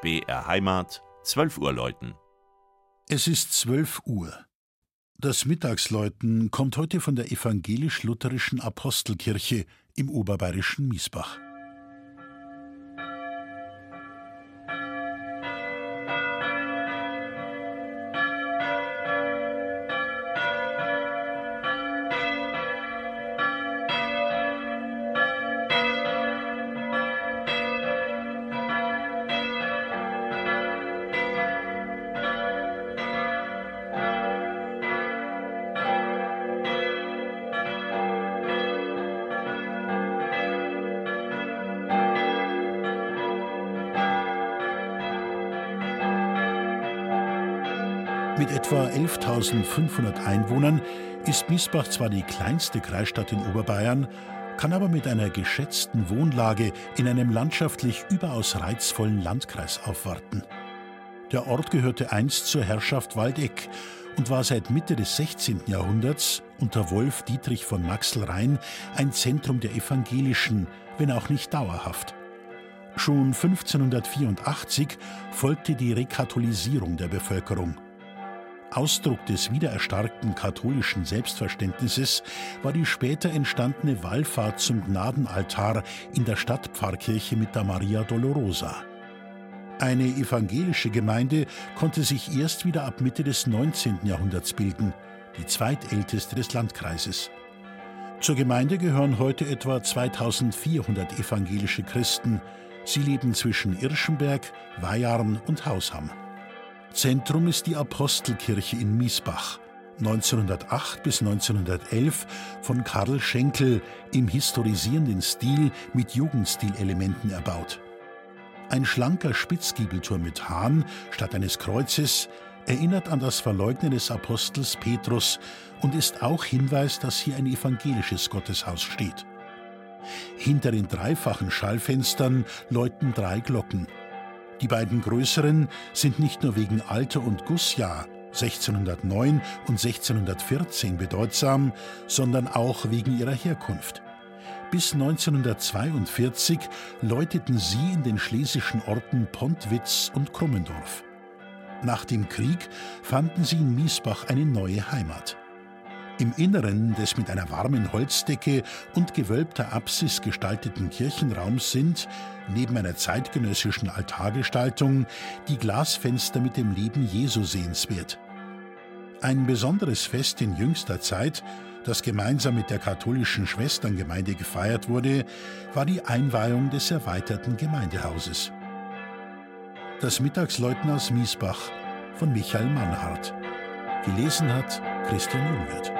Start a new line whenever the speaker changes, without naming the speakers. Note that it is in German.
BR Heimat, 12 Uhr läuten.
Es ist 12 Uhr. Das Mittagsläuten kommt heute von der evangelisch-lutherischen Apostelkirche im oberbayerischen Miesbach. Mit etwa 11.500 Einwohnern ist Miesbach zwar die kleinste Kreisstadt in Oberbayern, kann aber mit einer geschätzten Wohnlage in einem landschaftlich überaus reizvollen Landkreis aufwarten. Der Ort gehörte einst zur Herrschaft Waldeck und war seit Mitte des 16. Jahrhunderts unter Wolf Dietrich von Maxelrhein ein Zentrum der evangelischen, wenn auch nicht dauerhaft. Schon 1584 folgte die Rekatholisierung der Bevölkerung. Ausdruck des wiedererstarkten katholischen Selbstverständnisses war die später entstandene Wallfahrt zum Gnadenaltar in der Stadtpfarrkirche mit der Maria Dolorosa. Eine evangelische Gemeinde konnte sich erst wieder ab Mitte des 19. Jahrhunderts bilden, die zweitälteste des Landkreises. Zur Gemeinde gehören heute etwa 2400 evangelische Christen. Sie leben zwischen Irschenberg, Weiharn und Hausham. Zentrum ist die Apostelkirche in Miesbach, 1908 bis 1911 von Karl Schenkel im historisierenden Stil mit Jugendstilelementen erbaut. Ein schlanker Spitzgiebelturm mit Hahn statt eines Kreuzes erinnert an das Verleugnen des Apostels Petrus und ist auch Hinweis, dass hier ein evangelisches Gotteshaus steht. Hinter den dreifachen Schallfenstern läuten drei Glocken. Die beiden größeren sind nicht nur wegen Alter und Gussjahr 1609 und 1614 bedeutsam, sondern auch wegen ihrer Herkunft. Bis 1942 läuteten sie in den schlesischen Orten Pontwitz und Krummendorf. Nach dem Krieg fanden sie in Miesbach eine neue Heimat. Im Inneren des mit einer warmen Holzdecke und gewölbter Apsis gestalteten Kirchenraums sind, neben einer zeitgenössischen Altargestaltung, die Glasfenster mit dem Leben Jesu sehenswert. Ein besonderes Fest in jüngster Zeit, das gemeinsam mit der katholischen Schwesterngemeinde gefeiert wurde, war die Einweihung des erweiterten Gemeindehauses. Das Mittagsläuten aus Miesbach von Michael Mannhardt. Gelesen hat Christian Jungwirth.